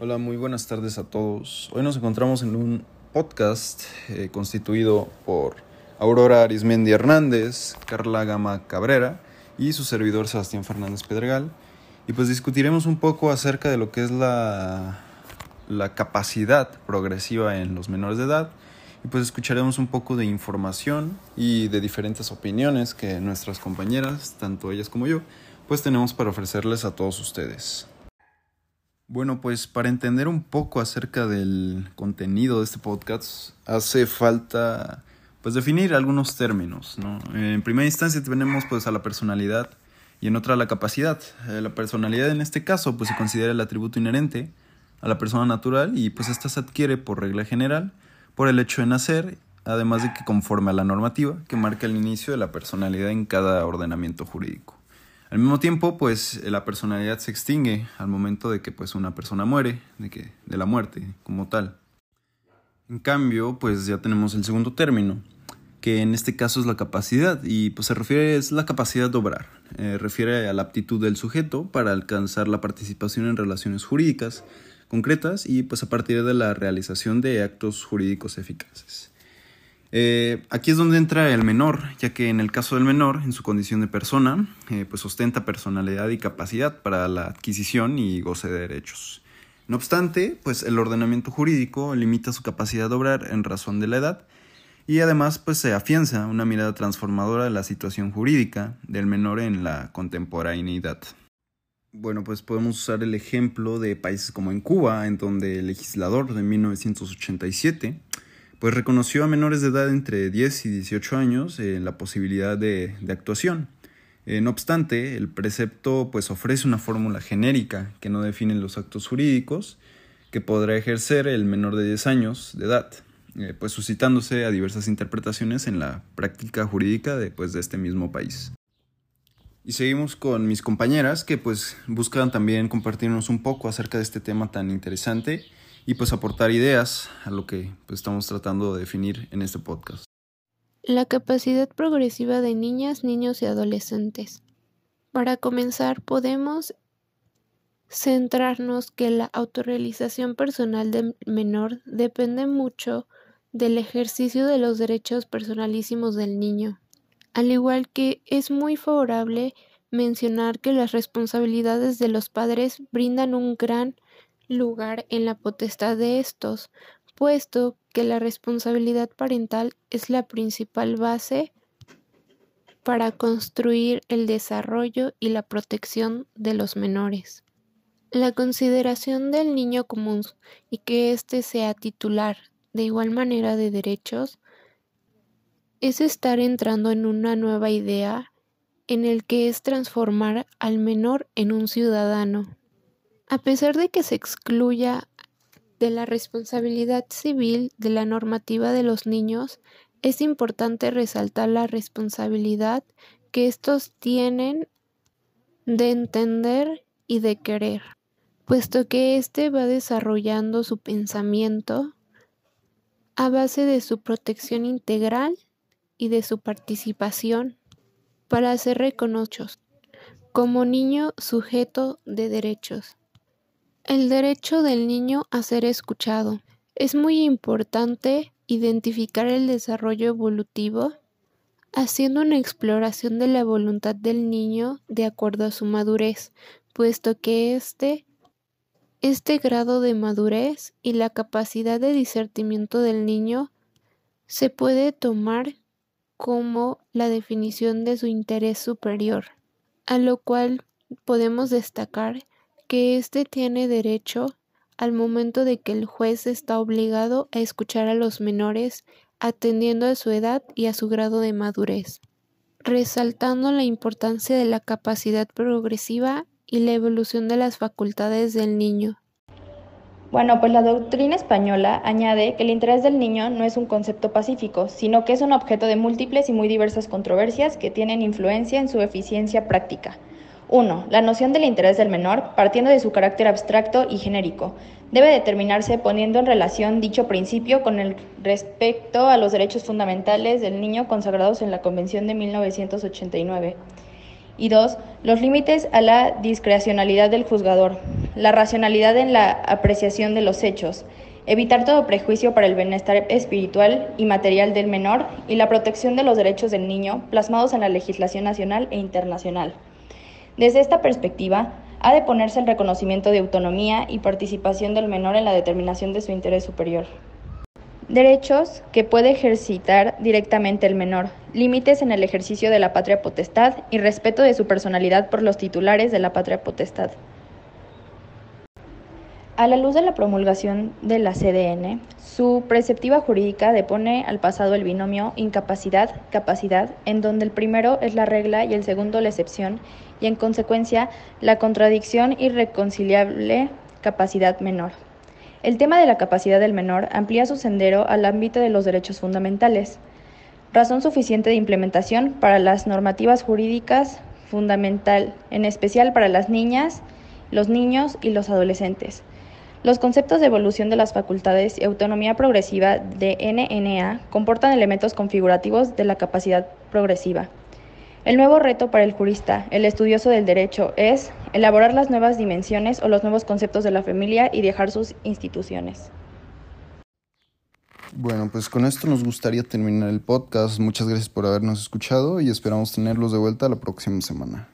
Hola, muy buenas tardes a todos. Hoy nos encontramos en un podcast eh, constituido por Aurora Arismendi Hernández, Carla Gama Cabrera y su servidor Sebastián Fernández Pedregal. Y pues discutiremos un poco acerca de lo que es la, la capacidad progresiva en los menores de edad. Y pues escucharemos un poco de información y de diferentes opiniones que nuestras compañeras, tanto ellas como yo, pues tenemos para ofrecerles a todos ustedes. Bueno, pues para entender un poco acerca del contenido de este podcast hace falta pues definir algunos términos, ¿no? En primera instancia tenemos pues a la personalidad y en otra la capacidad. Eh, la personalidad en este caso pues se considera el atributo inherente a la persona natural y pues esta se adquiere por regla general por el hecho de nacer, además de que conforme a la normativa que marca el inicio de la personalidad en cada ordenamiento jurídico. Al mismo tiempo, pues la personalidad se extingue al momento de que pues una persona muere, de que de la muerte como tal. En cambio, pues ya tenemos el segundo término, que en este caso es la capacidad y pues se refiere es la capacidad de obrar. Eh, refiere a la aptitud del sujeto para alcanzar la participación en relaciones jurídicas concretas y pues a partir de la realización de actos jurídicos eficaces. Eh, aquí es donde entra el menor, ya que en el caso del menor, en su condición de persona, eh, pues ostenta personalidad y capacidad para la adquisición y goce de derechos. No obstante, pues el ordenamiento jurídico limita su capacidad de obrar en razón de la edad y además pues se afianza una mirada transformadora de la situación jurídica del menor en la contemporaneidad. Bueno, pues podemos usar el ejemplo de países como en Cuba, en donde el legislador de 1987 pues reconoció a menores de edad entre 10 y 18 años eh, la posibilidad de, actuación. Eh, no obstante, el precepto pues ofrece una fórmula genérica que no define los actos jurídicos que podrá ejercer el menor de 10 años de edad, eh, pues suscitándose a diversas interpretaciones en la práctica jurídica de, pues, de este mismo país. Y seguimos con mis compañeras que pues buscan también compartirnos un poco acerca de este tema tan interesante y pues aportar ideas a lo que pues, estamos tratando de definir en este podcast. La capacidad progresiva de niñas, niños y adolescentes. Para comenzar, podemos centrarnos que la autorrealización personal del menor depende mucho del ejercicio de los derechos personalísimos del niño, al igual que es muy favorable mencionar que las responsabilidades de los padres brindan un gran lugar en la potestad de estos, puesto que la responsabilidad parental es la principal base para construir el desarrollo y la protección de los menores. La consideración del niño común y que éste sea titular de igual manera de derechos es estar entrando en una nueva idea en el que es transformar al menor en un ciudadano. A pesar de que se excluya de la responsabilidad civil de la normativa de los niños, es importante resaltar la responsabilidad que estos tienen de entender y de querer, puesto que éste va desarrollando su pensamiento a base de su protección integral y de su participación para ser reconocidos como niño sujeto de derechos. El derecho del niño a ser escuchado. Es muy importante identificar el desarrollo evolutivo haciendo una exploración de la voluntad del niño de acuerdo a su madurez, puesto que este, este grado de madurez y la capacidad de discernimiento del niño se puede tomar como la definición de su interés superior, a lo cual podemos destacar que éste tiene derecho al momento de que el juez está obligado a escuchar a los menores atendiendo a su edad y a su grado de madurez, resaltando la importancia de la capacidad progresiva y la evolución de las facultades del niño. Bueno, pues la doctrina española añade que el interés del niño no es un concepto pacífico, sino que es un objeto de múltiples y muy diversas controversias que tienen influencia en su eficiencia práctica. 1. La noción del interés del menor, partiendo de su carácter abstracto y genérico, debe determinarse poniendo en relación dicho principio con el respecto a los derechos fundamentales del niño consagrados en la Convención de 1989. Y dos, los límites a la discrecionalidad del juzgador, la racionalidad en la apreciación de los hechos, evitar todo prejuicio para el bienestar espiritual y material del menor y la protección de los derechos del niño plasmados en la legislación nacional e internacional. Desde esta perspectiva, ha de ponerse el reconocimiento de autonomía y participación del menor en la determinación de su interés superior. Derechos que puede ejercitar directamente el menor, límites en el ejercicio de la patria potestad y respeto de su personalidad por los titulares de la patria potestad. A la luz de la promulgación de la CDN, su preceptiva jurídica depone al pasado el binomio incapacidad-capacidad, en donde el primero es la regla y el segundo la excepción, y en consecuencia la contradicción irreconciliable capacidad menor. El tema de la capacidad del menor amplía su sendero al ámbito de los derechos fundamentales, razón suficiente de implementación para las normativas jurídicas fundamental, en especial para las niñas, los niños y los adolescentes. Los conceptos de evolución de las facultades y autonomía progresiva de NNA comportan elementos configurativos de la capacidad progresiva. El nuevo reto para el jurista, el estudioso del derecho, es elaborar las nuevas dimensiones o los nuevos conceptos de la familia y dejar sus instituciones. Bueno, pues con esto nos gustaría terminar el podcast. Muchas gracias por habernos escuchado y esperamos tenerlos de vuelta la próxima semana.